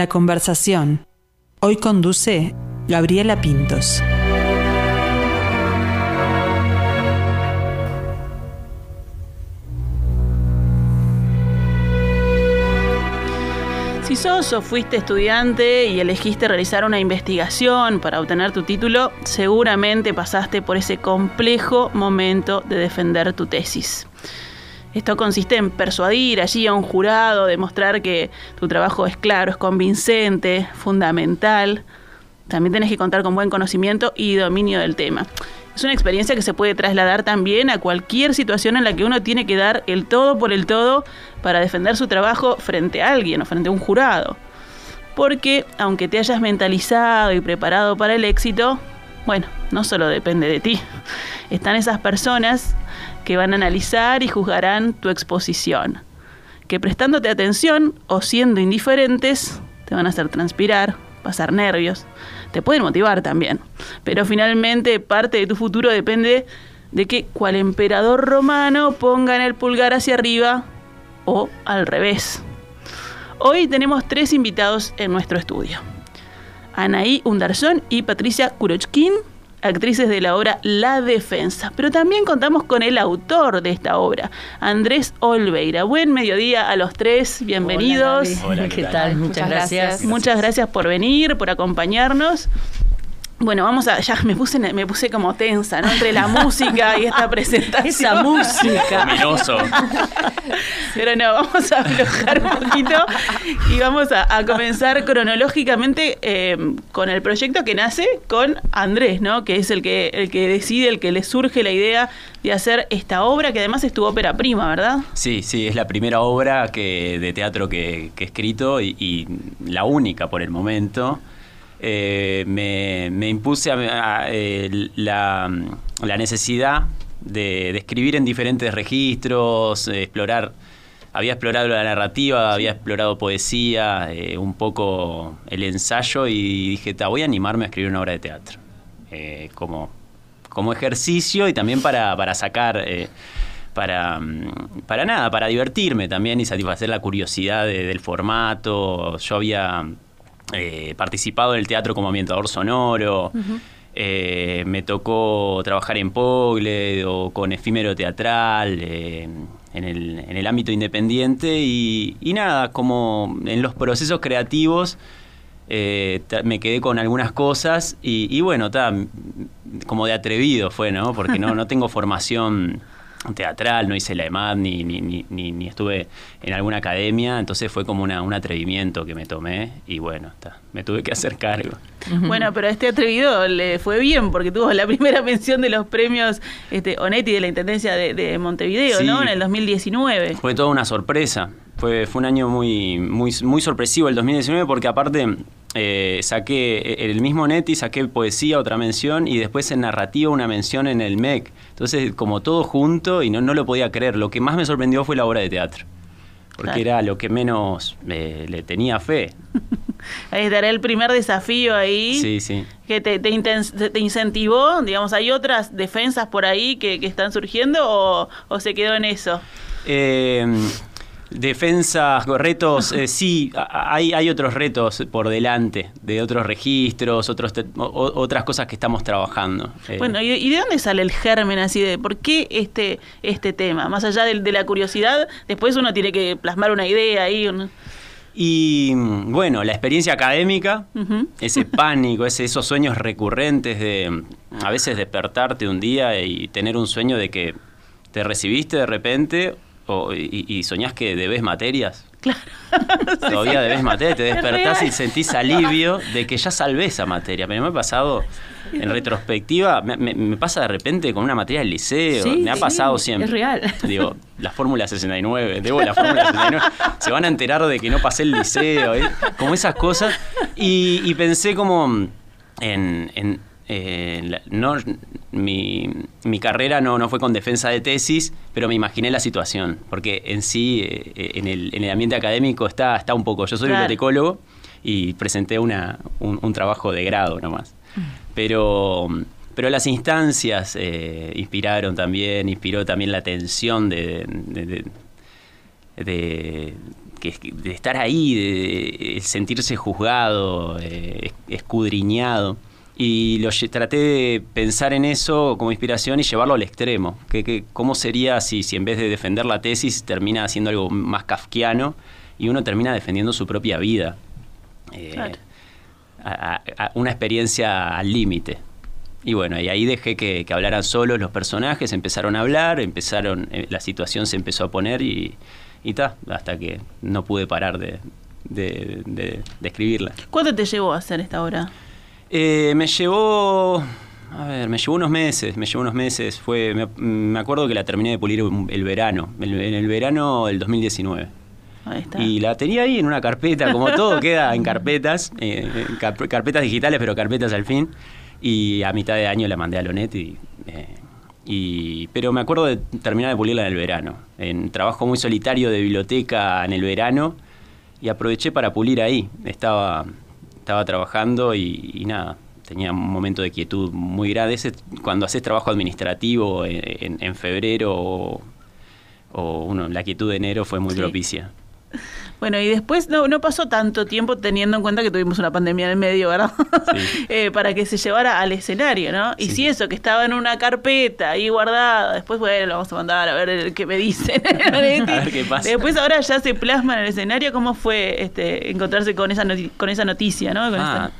La conversación. Hoy conduce Gabriela Pintos. Si sos o fuiste estudiante y elegiste realizar una investigación para obtener tu título, seguramente pasaste por ese complejo momento de defender tu tesis. Esto consiste en persuadir allí a un jurado, demostrar que tu trabajo es claro, es convincente, fundamental. También tenés que contar con buen conocimiento y dominio del tema. Es una experiencia que se puede trasladar también a cualquier situación en la que uno tiene que dar el todo por el todo para defender su trabajo frente a alguien o frente a un jurado. Porque aunque te hayas mentalizado y preparado para el éxito, bueno, no solo depende de ti. Están esas personas que van a analizar y juzgarán tu exposición, que prestándote atención o siendo indiferentes te van a hacer transpirar, pasar nervios, te pueden motivar también, pero finalmente parte de tu futuro depende de que cual emperador romano pongan el pulgar hacia arriba o al revés. Hoy tenemos tres invitados en nuestro estudio. Anaí Undarzón y Patricia Kurochkin actrices de la obra La Defensa. Pero también contamos con el autor de esta obra, Andrés Olveira. Buen mediodía a los tres, bienvenidos. Hola, ¿qué, tal? Muchas, gracias. Muchas gracias por venir, por acompañarnos. Bueno, vamos a. Ya me puse, me puse como tensa, ¿no? Entre la música y esta presentación. Esa música. Luminoso. Pero no, vamos a aflojar un poquito y vamos a, comenzar cronológicamente eh, con el proyecto que nace con Andrés, ¿no? Que es el que, el que decide, el que le surge la idea de hacer esta obra, que además es tu ópera prima, ¿verdad? Sí, sí, es la primera obra que, de teatro que, he escrito y la única por el momento. Eh, me, impuse a, la, necesidad de, escribir en diferentes registros, explorar. Había explorado la narrativa, había explorado poesía, eh, un poco el ensayo y dije, voy a animarme a escribir una obra de teatro. Eh, como, como ejercicio y también para, para sacar para, para nada, para divertirme también y satisfacer la curiosidad del formato. Yo había eh, participado en el teatro como ambientador sonoro. Eh, me tocó trabajar en Pogle o con efímero teatral eh, en, el, ámbito independiente y, nada, como en los procesos creativos me quedé con algunas cosas y, bueno, como de atrevido fue, ¿no? Porque no, no tengo formación teatral, no hice la EMAD ni, ni, ni, ni, estuve en alguna academia, entonces fue como una, un atrevimiento que me tomé y bueno, está, me tuve que hacer cargo. Bueno, pero a este atrevido le fue bien porque tuvo la primera mención de los premios este, Onetti de la Intendencia de, Montevideo, ¿no? En el 2019. Fue toda una sorpresa, fue, fue un año muy, muy, muy sorpresivo el 2019 porque aparte eh, saqué eh, el mismo Neti, saqué poesía, otra mención, y después en narrativa una mención en el MEC. Entonces, como todo junto, y no, no lo podía creer. Lo que más me sorprendió fue la obra de teatro. Porque era lo que menos eh, le tenía fe. ahí estará el primer desafío ahí. Sí, sí. Que te, te, incentivó, digamos, ¿hay otras defensas por ahí que, están surgiendo o, o, se quedó en eso? Eh, Defensas, retos, eh, sí, hay, hay otros retos por delante, de otros registros, otros otras cosas que estamos trabajando. Eh. Bueno, ¿y, de dónde sale el germen así de por qué este, este tema? Más allá de, la curiosidad, después uno tiene que plasmar una idea ahí. Y bueno, la experiencia académica, ese pánico, ese, esos sueños recurrentes de a veces despertarte un día y tener un sueño de que te recibiste de repente y, soñás que debes materias. Claro. Todavía debes materias, te despertás y sentís alivio de que ya salvé esa materia. Pero me ha pasado, en retrospectiva, me, pasa de repente con una materia del liceo. me ha pasado siempre. Es real. Digo, la fórmula 69, debo la fórmula 69. Se van a enterar de que no pasé el liceo, ¿eh? como esas cosas. Y, pensé como en eh, no, mi, mi, carrera no, no, fue con defensa de tesis, pero me imaginé la situación, porque en sí, eh, en, el, en, el, ambiente académico está, está un poco. Yo soy bibliotecólogo y presenté una, un, trabajo de grado nomás. Mm. Pero, pero las instancias eh, inspiraron también, inspiró también la tensión de, de que, de estar ahí, de, sentirse juzgado, escudriñado. Y lo, traté de pensar en eso como inspiración y llevarlo al extremo. Que, ¿Cómo sería si, si en vez de defender la tesis termina haciendo algo más kafkiano y uno termina defendiendo su propia vida? Eh, una experiencia al límite. Y bueno, y ahí dejé que, hablaran solos los personajes, empezaron a hablar, empezaron, eh, la situación se empezó a poner y, y ta, hasta que no pude parar de, de, escribirla. ¿Cuánto te llevó a hacer esta obra? Eh, me llevó, a ver, me llevó unos meses, me llevó unos meses. Fue, me, acuerdo que la terminé de pulir el verano, en el verano del 2019. Ahí está. Y la tenía ahí en una carpeta, como todo queda en carpetas, eh, carpetas digitales, pero carpetas al fin. Y a mitad de año la mandé a Lonet y, eh, y, pero me acuerdo de terminar de pulirla en el verano. En trabajo muy solitario de biblioteca en el verano y aproveché para pulir ahí. Estaba estaba trabajando y, nada, tenía un momento de quietud muy grande. cuando haces trabajo administrativo en, febrero o, uno, la quietud de enero fue muy propicia. Bueno, y después no, no pasó tanto tiempo teniendo en cuenta que tuvimos una pandemia en el medio, ¿verdad? Eh, para que se llevara al escenario, ¿no? Y si eso, que estaba en una carpeta ahí guardada, después, bueno, lo vamos a mandar a ver qué me dicen. a ver qué pasa. Después ahora ya se plasma en el escenario. ¿Cómo fue este, encontrarse con esa, con esa noticia, ¿no? Ah,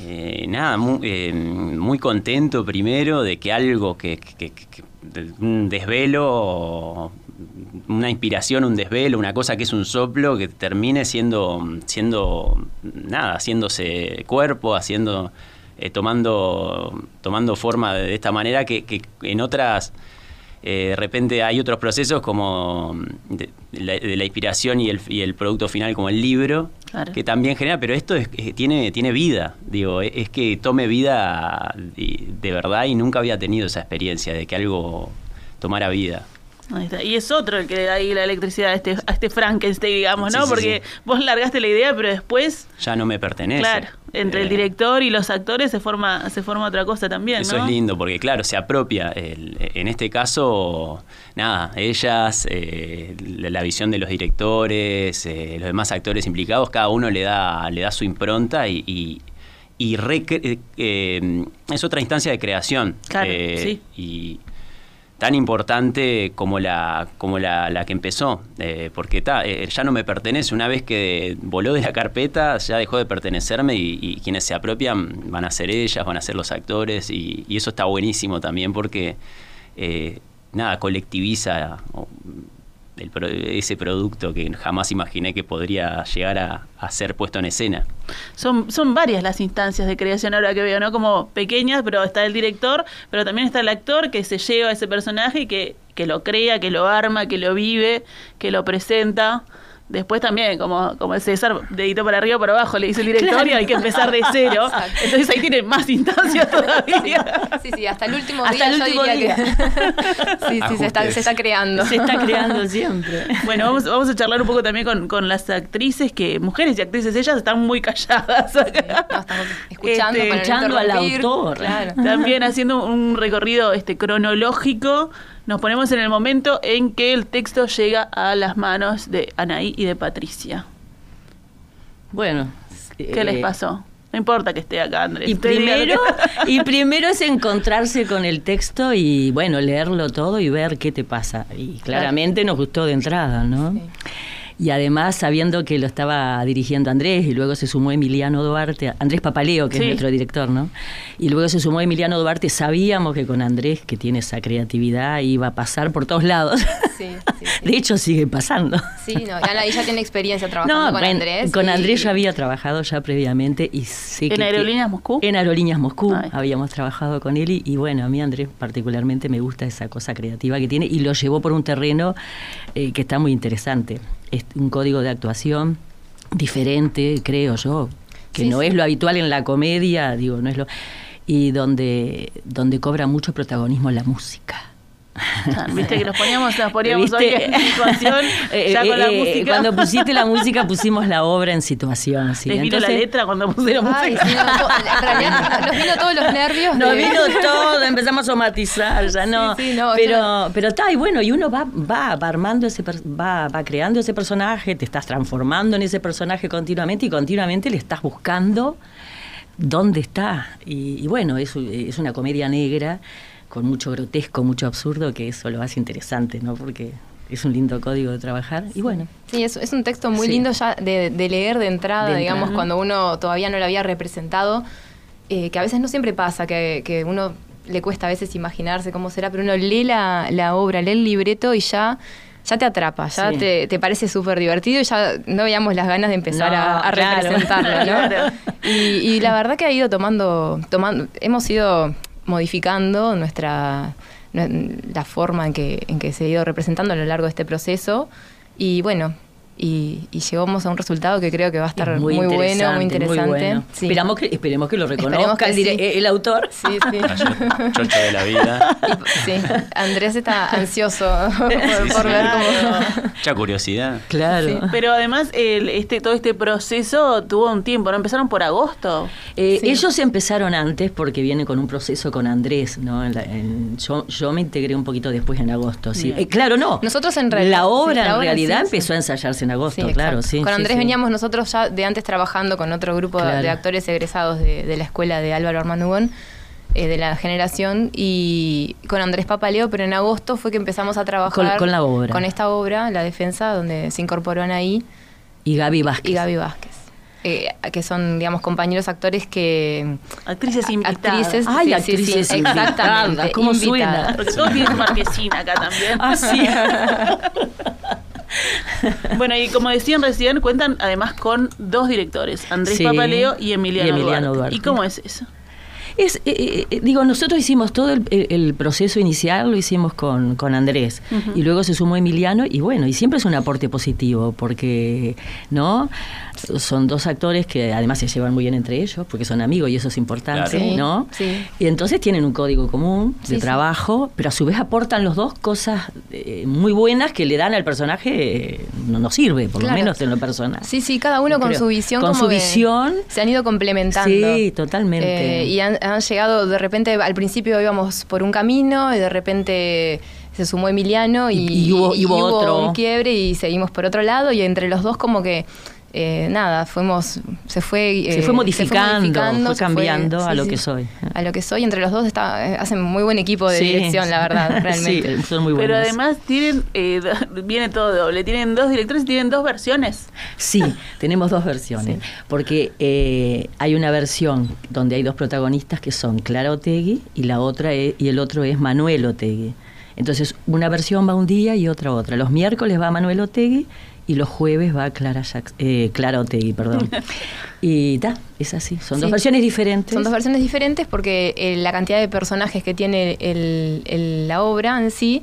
eh, nada, muy, eh, muy, contento primero de que algo que, que, que un desvelo una inspiración, un desvelo, una cosa que es un soplo que termine siendo, siendo nada, haciéndose cuerpo, haciendo, eh, tomando, tomando forma de esta manera que, en otras, eh, de repente hay otros procesos como de, la, inspiración y el, y el, producto final como el libro, que también genera, pero esto es, tiene, tiene vida, digo, es, que tome vida de verdad y nunca había tenido esa experiencia de que algo tomara vida. Y es otro el que le da ahí la electricidad a este, a este Frankenstein, digamos, ¿no? Porque vos largaste la idea, pero después... Ya no me pertenece. Claro, entre el eh, director y los actores se forma, se forma otra cosa también, Eso es lindo, porque claro, se apropia. en este caso, nada, ellas, eh, la, visión de los directores, eh, los demás actores implicados, cada uno le da, le da su impronta y... y es otra instancia de creación. Claro, sí. Y tan importante como la, como la, que empezó, eh, porque eh, ya no me pertenece, una vez que voló de la carpeta ya dejó de pertenecerme y, quienes se apropian van a ser ellas, van a ser los actores y, eso está buenísimo también porque eh, nada, colectiviza ese producto que jamás imaginé que podría llegar a, ser puesto en escena. Son, son varias las instancias de creación ahora que veo, ¿no? Como pequeñas, pero está el director, pero también está el actor que se lleva a ese personaje y que, que lo crea, que lo arma, que lo vive, que lo presenta. Después también, como, como el César, dedito para arriba o para abajo, le dice el directorio, hay que empezar de cero. Entonces ahí tienen más instancias todavía. Sí, sí, hasta el último día yo diría que... sí, sí, se está, se está, creando. Se está creando siempre. Bueno, vamos, vamos a charlar un poco también con, con las actrices, que mujeres y actrices, ellas están muy calladas. estamos escuchando, este, escuchando al autor. También haciendo un recorrido este cronológico nos ponemos en el momento en que el texto llega a las manos de Anaí y de Patricia. Bueno. ¿Qué les eh, pasó? No importa que esté acá, Andrés. Y primero, y primero es encontrarse con el texto y, bueno, leerlo todo y ver qué te pasa. Y claramente nos gustó de entrada, ¿no? Sí y además sabiendo que lo estaba dirigiendo Andrés y luego se sumó Emiliano Duarte, Andrés Papaleo, que es nuestro director, ¿no? Y luego se sumó Emiliano Duarte, sabíamos que con Andrés, que tiene esa creatividad, iba a pasar por todos lados. Sí, sí, de hecho sigue pasando. Sí, no, y ya tiene experiencia trabajando con Andrés. Con Andrés ya había trabajado ya previamente y sé ¿En Aerolíneas Moscú? En Aerolíneas Moscú habíamos trabajado con él y, bueno, a mí Andrés particularmente me gusta esa cosa creativa que tiene y lo llevó por un terreno eh, que está muy interesante un código de actuación diferente, creo yo, que no es lo habitual en la comedia, digo, no es lo y donde donde cobra mucho protagonismo la música. Viste que nos poníamos, nos poníamos hoy en situación eh, ya con la eh, música. Cuando pusiste la música pusimos la obra en situación. ¿sí? Les vino la letra cuando pusieron música. Sí, en realidad nos vino todos los nervios. Nos vino todo, empezamos a somatizar, ya no. pero, pero está, y bueno, y uno va, va, va armando ese, va, va creando ese personaje, te estás transformando en ese personaje continuamente y continuamente le estás buscando dónde está. Y, bueno, es, es una comedia negra con mucho grotesco, mucho absurdo, que eso lo hace interesante, ¿no? Porque es un lindo código de trabajar. Y bueno. Sí, es, es un texto muy lindo ya de, leer de entrada, digamos, cuando uno todavía no lo había representado, eh, que a veces no siempre pasa, que, que uno le cuesta a veces imaginarse cómo será, pero uno lee la, la obra, lee el libreto y ya ya te atrapa, ya te, te, parece súper divertido y ya no veíamos las ganas de empezar a, representarlo, ¿no? y, y, la verdad que ha ido tomando, tomando, hemos ido modificando nuestra la forma en que, en que se ha ido representando a lo largo de este proceso. Y bueno, y, llegamos a un resultado que creo que va a estar muy, bueno, muy interesante. Esperamos, que, esperemos que lo reconozca el, autor. Sí, sí. Chocho de la vida. sí, Andrés está ansioso por, ver cómo... Mucha curiosidad. Claro. pero además, el, este, todo este proceso tuvo un tiempo, ¿no? Empezaron por agosto. Eh, ellos empezaron antes porque viene con un proceso con Andrés, ¿no? yo, yo me integré un poquito después en agosto. Sí. Eh, claro, no. Nosotros en realidad. La obra en realidad empezó a ensayarse en agosto, claro, sí. Con Andrés veníamos nosotros ya de antes trabajando con otro grupo de actores egresados de, la escuela de Álvaro Armando eh, de la generación, y con Andrés Papaleo, pero en agosto fue que empezamos a trabajar con, la obra. con esta obra, La Defensa, donde se incorporó ahí Y Gaby Vázquez. Y Gaby Vázquez. Eh, que son, digamos, compañeros actores que... Actrices invitadas. Actrices, Ay, actrices sí, Exactamente. ¿Cómo suena? Porque todos tienen marquesina acá también. Ah, sí. bueno, y como decían recién, cuentan además con dos directores, Andrés Papaleo y Emiliano, Duarte. ¿Y cómo es eso? Es, eh, eh, digo, nosotros hicimos todo el, proceso inicial, lo hicimos con, con Andrés, y luego se sumó Emiliano, y bueno, y siempre es un aporte positivo, porque, ¿no? Son dos actores que además se llevan muy bien entre ellos, porque son amigos y eso es importante, ¿no? Sí. Y entonces tienen un código común de trabajo, pero a su vez aportan los dos cosas eh, muy buenas que le dan al personaje, no nos sirve, por lo menos en lo personal. Sí, sí, cada uno con su visión. Con su visión. Se han ido complementando. Sí, totalmente. y han, han llegado, de repente, al principio íbamos por un camino y de repente se sumó Emiliano y, hubo, otro. un quiebre y seguimos por otro lado y entre los dos como que eh, nada, fuimos, se fue, se, fue modificando, fue, cambiando a lo que soy. A lo que soy, entre los dos está, eh, hacen muy buen equipo de dirección, la verdad, realmente. son muy buenos. Pero además tienen, eh, viene todo doble, tienen dos directores y tienen dos versiones. Sí, tenemos dos versiones, porque hay una versión donde hay dos protagonistas que son Clara Otegui y la otra y el otro es Manuel Otegui. Entonces, una versión va un día y otra otra. Los miércoles va Manuel Otegui y los jueves va Clara, eh, Clara Otegui, perdón. y ta, es así, son dos versiones diferentes. Son dos versiones diferentes porque eh, la cantidad de personajes que tiene el, la obra en sí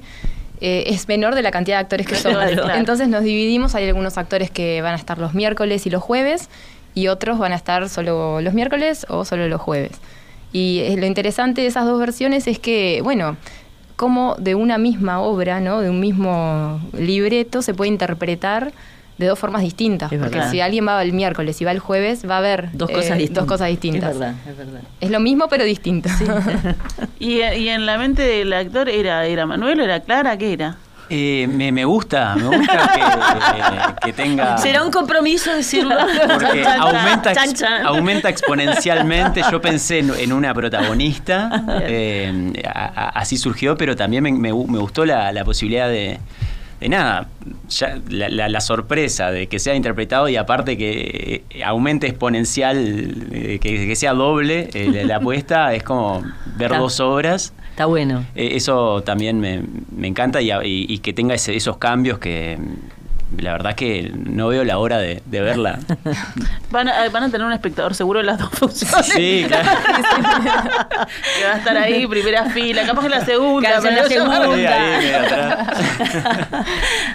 eh, es menor de la cantidad de actores que son. Entonces nos dividimos, hay algunos actores que van a estar los miércoles y los jueves y otros van a estar solo los miércoles o solo los jueves. Y lo interesante de esas dos versiones es que, bueno, cómo de una misma obra, ¿no? de un mismo libreto, se puede interpretar de dos formas distintas. porque si alguien va el miércoles y va el jueves, va a haber dos, cosas, eh, dos cosas distintas. Es verdad, es verdad. Es lo mismo, pero distinto. ¿Y, ¿Y, en la mente del actor era, era Manuel o era Clara? ¿Qué era? Eh, me, me, gusta, me gusta que, tenga. Será un compromiso decirlo. Porque aumenta, aumenta exponencialmente. Yo pensé en, una protagonista, eh, así surgió, pero también me, me, gustó la, la posibilidad de, de nada, ya, la, sorpresa de que sea interpretado y aparte que aumente exponencial, eh, que, sea doble la apuesta, es como ver dos obras Está bueno. Eh, eso también me, me encanta y, que tenga esos cambios que la verdad que no veo la hora de, verla. Van a, van a, tener un espectador seguro en las dos funciones. Sí, claro. que va a estar ahí, primera fila, capaz que la segunda. en la segunda.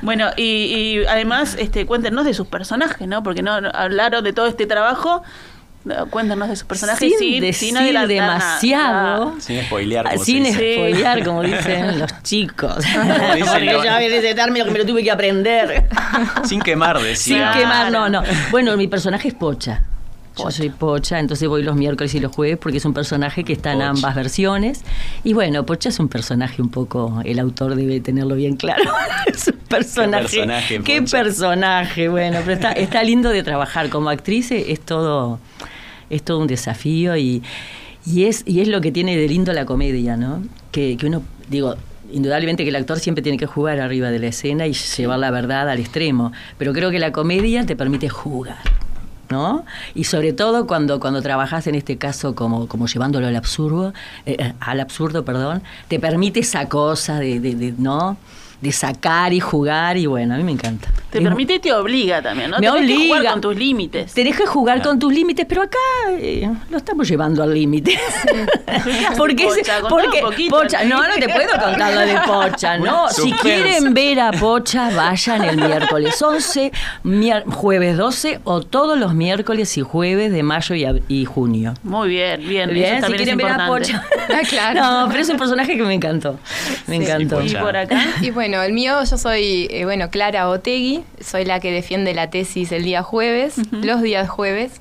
bueno, y, y, además, este, cuéntenos de sus personajes, ¿no? Porque no hablaron de todo este trabajo cuéntanos de sus personajes sin, sin, decir sin demasiado. Sin spoilear. Como sin spoilear, como dicen los chicos. dicen Porque los- ya ese término que me lo tuve que aprender. Sin quemar, Sin decía. Claro. quemar, no, no. Bueno, mi personaje es Pocha. Yo soy Pocha, entonces voy los miércoles y los jueves porque es un personaje que está en Pocha. ambas versiones. Y bueno, Pocha es un personaje un poco, el autor debe tenerlo bien claro. es un personaje. personaje, Qué Pocha. personaje, bueno, pero está, está lindo de trabajar. Como actriz es todo, es todo un desafío y, y es, y es lo que tiene de lindo la comedia, ¿no? Que, que uno, digo, indudablemente que el actor siempre tiene que jugar arriba de la escena y llevar la verdad al extremo, pero creo que la comedia te permite jugar. ¿No? Y sobre todo cuando, cuando trabajas en este caso como, como llevándolo al absurdo, eh, eh, al absurdo, perdón, te permite esa cosa de, de- de, ¿no? De sacar y jugar y bueno, a mí me encanta. Te Es- permite y te obliga también, ¿no? Me Tenés que jugar obliga. con tus límites. Tenés que jugar Claro. con tus límites, pero acá eh, lo estamos llevando al límite. porque Pocha? porque poquito, Pocha, ¿no? no, te puedo contar lo de Pocha, no. Si quieren ver a Pocha, vayan el miércoles 11, mier- jueves 12 o todos los miércoles y jueves de mayo y, junio. Muy bien, bien. Bien, Eso si quieren es ver a. Pocha. Ah, claro. No, pero es un personaje que me encantó. Me Sí. encantó. Y por acá. Y bueno, el mío, yo soy, eh, bueno, Clara Otegui, soy la que defiende la tesis el día jueves, los días jueves.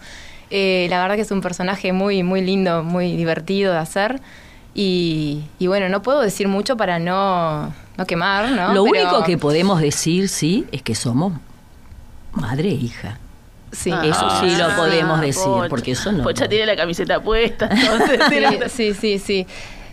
Eh, la verdad que es un personaje muy, muy lindo, muy divertido de hacer. Y, y bueno, no puedo decir mucho para no, no quemar, ¿no? Lo Pero- único que podemos decir, sí, es que somos madre e hija. Sí. Eso sí lo Ah, podemos decir, Pocha. porque eso no. Pocha tiene la camiseta puesta, entonces sí, sí, sí.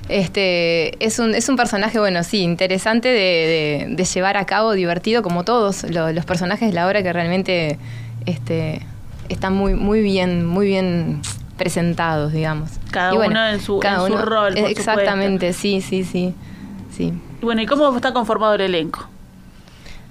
Este, es un, es un personaje, bueno, sí, interesante de, de- de llevar a cabo, divertido, como todos lo- los personajes de la obra que realmente este, están muy, muy bien, muy bien presentados, digamos. Cada bueno, uno en su- en su rol, por Exactamente, sí, sí, sí, sí. Y bueno, ¿y cómo está conformado el elenco?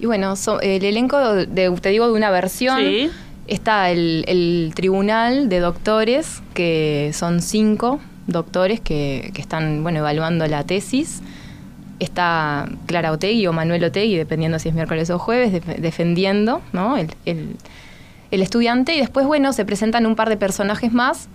Y bueno, so- el elenco, de, te digo, de una versión. Sí. Está el, el tribunal de doctores, que son cinco doctores que, están bueno, evaluando la tesis. Está Clara Otegui o Manuel Otegui, dependiendo si es miércoles o jueves, def- defendiendo ¿no? el, el- el estudiante. Y después, bueno, se presentan un par de personajes más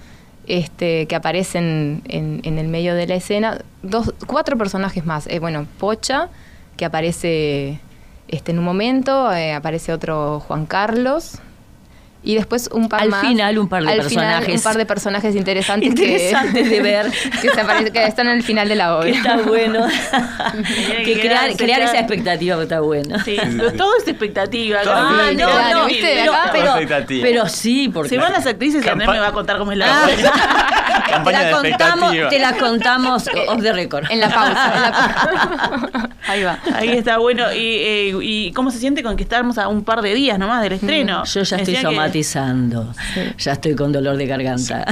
este, que aparecen en, en el medio de la escena. Dos, cuatro personajes más. Eh, bueno, Pocha, que aparece este, en un momento, eh, aparece otro Juan Carlos. Y después un par Al más. final, un par de Al final, personajes. un par de personajes interesantes, Interesantes que, de ver. que, se aparece- que están al final de la obra. Que está bueno. Que que crear, crear esa expectativa que está bueno. Sí, todo es expectativa. Ah, no, claro, no, ¿viste? pero, pero, pero sí, porque Se van las actrices y Andrés Campa- me va a contar cómo es la Ah, obra. te Campaña la de contamos, expectativa. te la contamos off the record. En la pausa. en la pausa. Ahí va. Ahí está, bueno. Y, eh, ¿Y cómo se siente con que estamos a un par de días nomás del estreno? Mm, Yo ya estoy Decía somatizando. Ya estoy con dolor de garganta.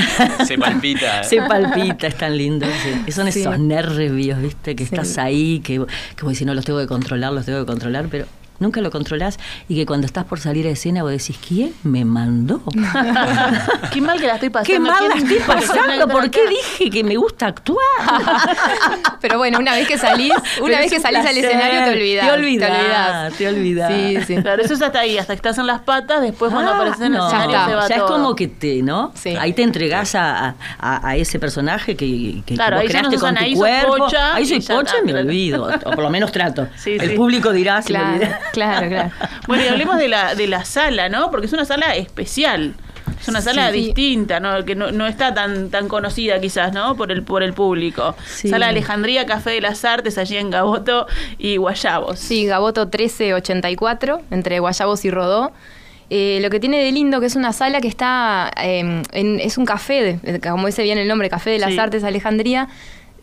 Se palpita. Se palpita, es tan lindo. sí. Son Sí. esos nervios, ¿viste? Que Sí. estás ahí, que, que vos decís, no los tengo que controlar, los tengo que controlar, pero nunca lo controlás. Y que cuando estás por salir a escena vos decís, ¿quién me mandó? Qué mal que la estoy pasando. ¿Qué mal la ¿quién estoy pasando? ¿Por qué dije que me gusta actuar? Pero bueno, una vez que salís, Pero una vez que salís al escenario te olvidás. Te olvidás, olvidás. te olvidás. Sí, sí. Claro, eso es hasta ahí, hasta que estás en las patas, después cuando Ah, apareces en el no, escenario Ya se va ya es como que te, ¿no? Sí. Ahí te entregás a, a, a ese personaje que, que Claro, vos ahí ya no creaste sos con tu ahí cuerpo. Pocha ahí soy pocha y me olvido, o por lo menos trato. Sí, El público dirá si me olvidé. Claro, claro. Bueno, y hablemos de la, de la sala, ¿no? Porque es una sala especial. Es una sala Sí. distinta, ¿no? Que no, no está tan, tan conocida quizás, ¿no? Por el, por el público. Sí. Sala Alejandría, Café de las Artes, allí en Gaboto y Guayabos. Sí, Gaboto 1384, entre Guayabos y Rodó. Eh, lo que tiene de lindo que es una sala que está, eh, en- es un café, de- como dice bien el nombre, Café de las Sí. Artes Alejandría.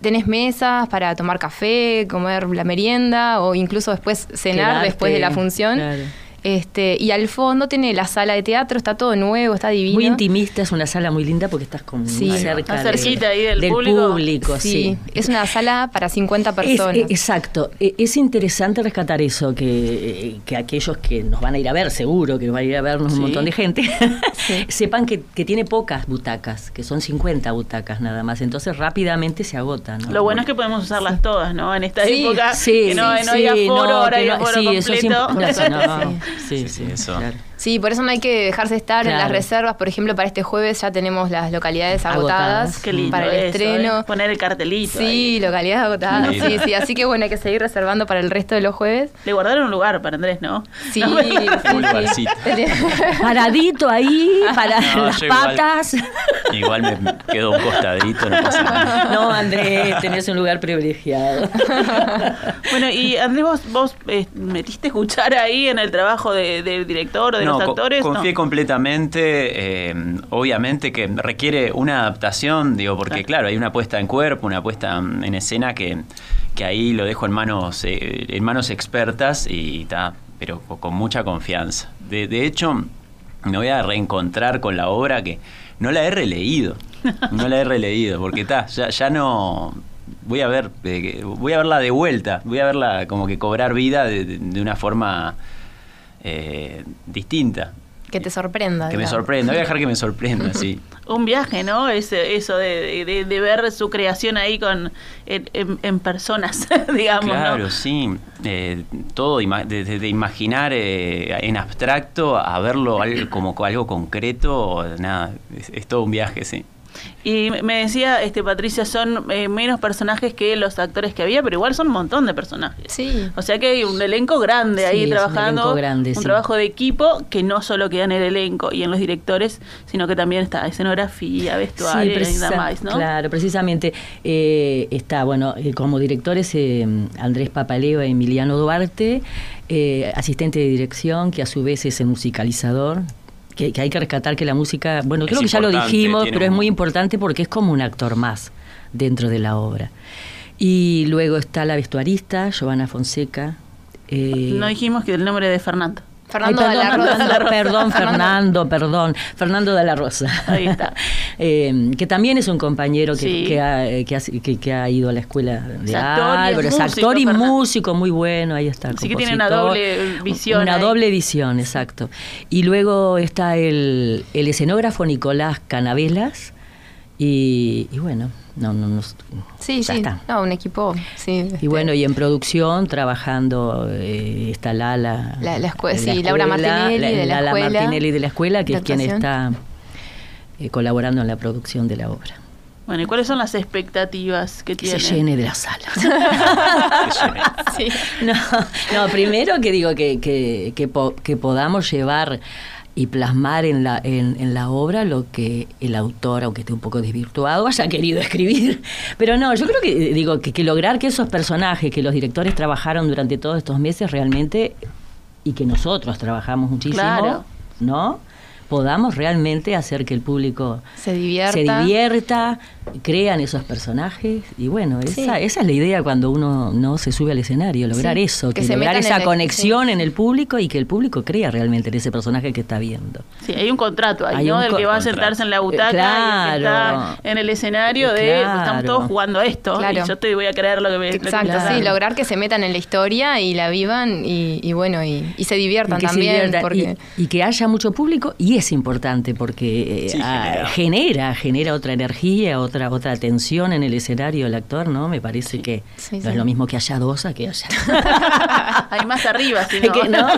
Tenés mesas para tomar café, comer la merienda o incluso después cenar Quedarte, después de la función. claro. Este, y al fondo tiene la sala de teatro, está todo nuevo, está divino. Muy intimista, es una sala muy linda porque estás como Sí. cerca Más de- cerquita ahí del público, público. sí. Sí, es una sala para 50 Es- personas. eh, exacto. Eh, Es interesante rescatar eso, que, eh, que aquellos que nos van a ir a ver, seguro que nos va a ir a vernos Sí. un montón de gente, sepan que, que tiene pocas butacas, que son 50 butacas nada más. Entonces rápidamente se agotan. ¿no? Lo bueno es que podemos usarlas todas, ¿no? En esta Sí, época Sí, que no, sí, no hay aforo, no, ahora hay aforo sí, eso es completo. imp- no, eso no. Sí. Sí, Sí, sí, eso. claro. Sí, por eso no hay que dejarse estar en las reservas. Por ejemplo, para este jueves ya tenemos las localidades agotadas, para el estreno. ¿eh? Poner el cartelito. Sí, localidades agotadas. Sí, sí. Así que bueno, hay que seguir reservando para el resto de los jueves. Le guardaron un lugar para Andrés, ¿no? Sí, sí, Paradito ahí, para las patas. Igual, me quedo un costadito, no pasa nada. No, Andrés, tenés un lugar privilegiado. bueno, y Andrés, vos, vos eh, metiste escuchar ahí en el trabajo del de director o de los actores. confié completamente. Eh, obviamente que requiere una adaptación, digo, porque claro. hay una puesta en cuerpo, una puesta en escena que, que ahí lo dejo en manos, eh, en manos expertas y está, pero con mucha confianza. De, de hecho, me voy a reencontrar con la obra que no la he releído. No la he releído, porque está, ya, ya no voy a ver, eh, voy a verla de vuelta, voy a verla como que cobrar vida de, una forma eh, distinta. Que te sorprenda. Que me sorprenda, voy a dejar que me sorprenda, sí. Un viaje, ¿no? Ese, eso de, ver su creación ahí con en, personas, digamos. Claro, sí. Eh, todo, desde imaginar en abstracto a verlo como algo concreto, nada, es todo un viaje, sí. Y me decía, este Patricia, son eh, menos personajes que los actores que había, pero igual son un montón de personajes. Sí. O sea que hay un elenco grande ahí trabajando. Un, un trabajo de equipo que no solo queda en el elenco y en los directores, sino que también está escenografía, vestuario y demás, ¿no? Claro, precisamente eh, está, bueno, eh, como directores Andrés Papaleo e Emiliano Duarte, asistente de dirección, que a su vez es el musicalizador, que, hay que rescatar que la música, bueno, creo que ya lo dijimos, pero es muy importante porque es como un actor más dentro de la obra. Y luego está la vestuarista, Giovanna Fonseca. Eh, no dijimos que el nombre de Fernando. Fernando de la Rosa. Perdón, Fernando, perdón. Fernando de la Rosa. Ahí está. Eh, que también es un compañero que, que, ha, eh, que, ha, ido a la escuela de actor es actor y músico muy bueno, ahí está. Así que tiene una doble visión. Una doble visión, exacto. Y luego está el, el escenógrafo Nicolás Canavelas y, bueno, no, no, no sí, sí, No, un equipo, sí. Y este bueno, y en producción, trabajando, eh, está Lala. La, la, escuela, sí, Laura Martinelli de la Lala escuela. Martinelli de la escuela, que es quien está eh, colaborando en la producción de la obra. Bueno, ¿y cuáles son las expectativas que, tiene? Se llene de la sala. sí. no, no, primero que digo que, que, que, que podamos llevar y plasmar en la, en, la obra lo que el autor, aunque esté un poco desvirtuado, haya querido escribir. Pero no, yo creo que digo que, que lograr que esos personajes que los directores trabajaron durante todos estos meses realmente y que nosotros trabajamos muchísimo, ¿no? Podamos realmente hacer que el público se divierta, se divierta crean esos personajes. Y bueno, esa, esa es la idea cuando uno no se sube al escenario, lograr eso, que, lograr esa conexión en el público y que el público crea realmente en ese personaje que está viendo. Sí, hay un contrato ahí, ¿no? Del que va a sentarse en la butaca y que está en el escenario de estamos todos jugando a esto y yo te voy a creer lo que me Exacto, sí, lograr que se metan en la historia y la vivan y, bueno, y, se diviertan también. y, que haya mucho público y es importante porque eh, ah, genera. genera, otra energía, otra otra tensión en el escenario el actor, ¿no? Me parece que no es lo mismo que haya dos a que haya. Hay más arriba, si no.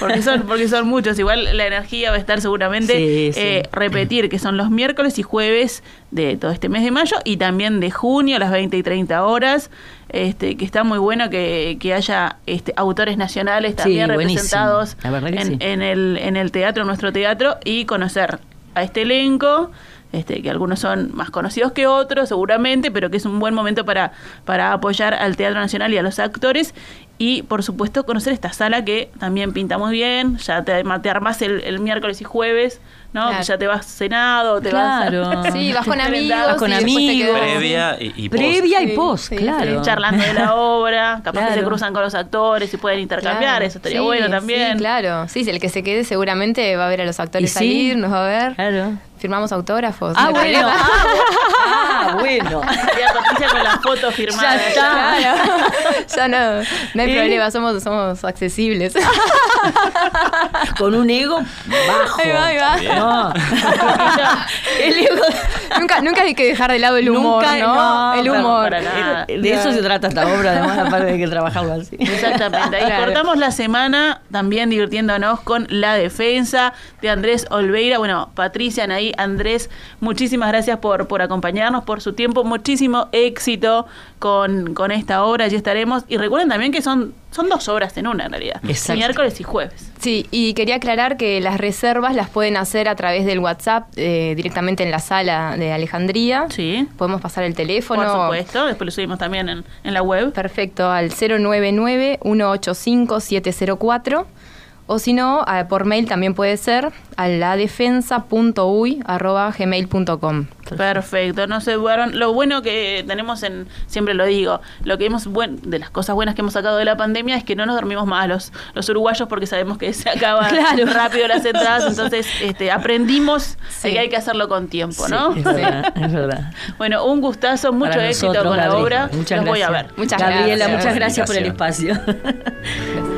porque son porque son muchos. Igual la energía va a estar seguramente eh, repetir que son los miércoles y jueves de todo este mes de mayo y también de junio a las 20 y 30 horas. Este, que está muy bueno que, haya este, autores nacionales también representados en, el, en el teatro, en nuestro teatro, y conocer a este elenco. Este, que algunos son más conocidos que otros, seguramente, pero que es un buen momento para, para apoyar al Teatro Nacional y a los actores. Y, por supuesto, conocer esta sala que también pinta muy bien. Ya te, te armás el miércoles y jueves ¿no? ya te vas cenado, te claro. vas... Sí, vas con amigos. con amigos. Previa y, post. Previa y post, claro. charlando de la obra, capaz que se cruzan con los actores y pueden intercambiar, eso estaría bueno también. Sí, claro. Sí, el que se quede seguramente va a ver a los actores salir, nos va a ver. Claro. Firmamos autógrafos. Ah, bueno. Ah, bueno. con la foto firmada. Ya está. ya no, no hay problema, somos, somos accesibles. Con un ego bajo. Ahí va, ahí va. No. el ego. nunca, nunca hay que dejar de lado el humor, Nunca, ¿no? no, el humor. para nada. De eso se trata esta obra, además, aparte de que trabajarlo así. Exactamente. Ahí Claro. cortamos la semana también divirtiéndonos con la defensa de Andrés Olveira. Bueno, Patricia, Anaí, Andrés, muchísimas gracias por, por acompañarnos, por su tiempo. Muchísimo éxito con, con esta obra. Allí estaremos. Y recuerden también que son, son dos obras en una, en realidad. Exacto. Miércoles y jueves. Sí, y quería aclarar que las reservas las pueden hacer a través del WhatsApp eh, directamente en la sala de Alejandría. Sí. Podemos pasar el teléfono. Por supuesto. Después lo subimos también en, en la web. Perfecto, al 099-185-704. O si no, a- por mail también puede ser a ladefensa.uy.gmail.com. Perfecto, no se dudaron. Lo bueno que tenemos en, siempre lo digo, lo que hemos, buen, de las cosas buenas que hemos sacado de la pandemia es que no nos dormimos más los, los uruguayos porque sabemos que se acaban Claro. rápido las entradas, entonces este, aprendimos Sí. que hay que hacerlo con tiempo, ¿no? Sí, es verdad, es verdad. Bueno, un gustazo, mucho Para éxito nosotros, con la Gabriela. obra. Muchas Los voy a gracias. ver. Muchas Gabriela, gracias. muchas gracias por el espacio.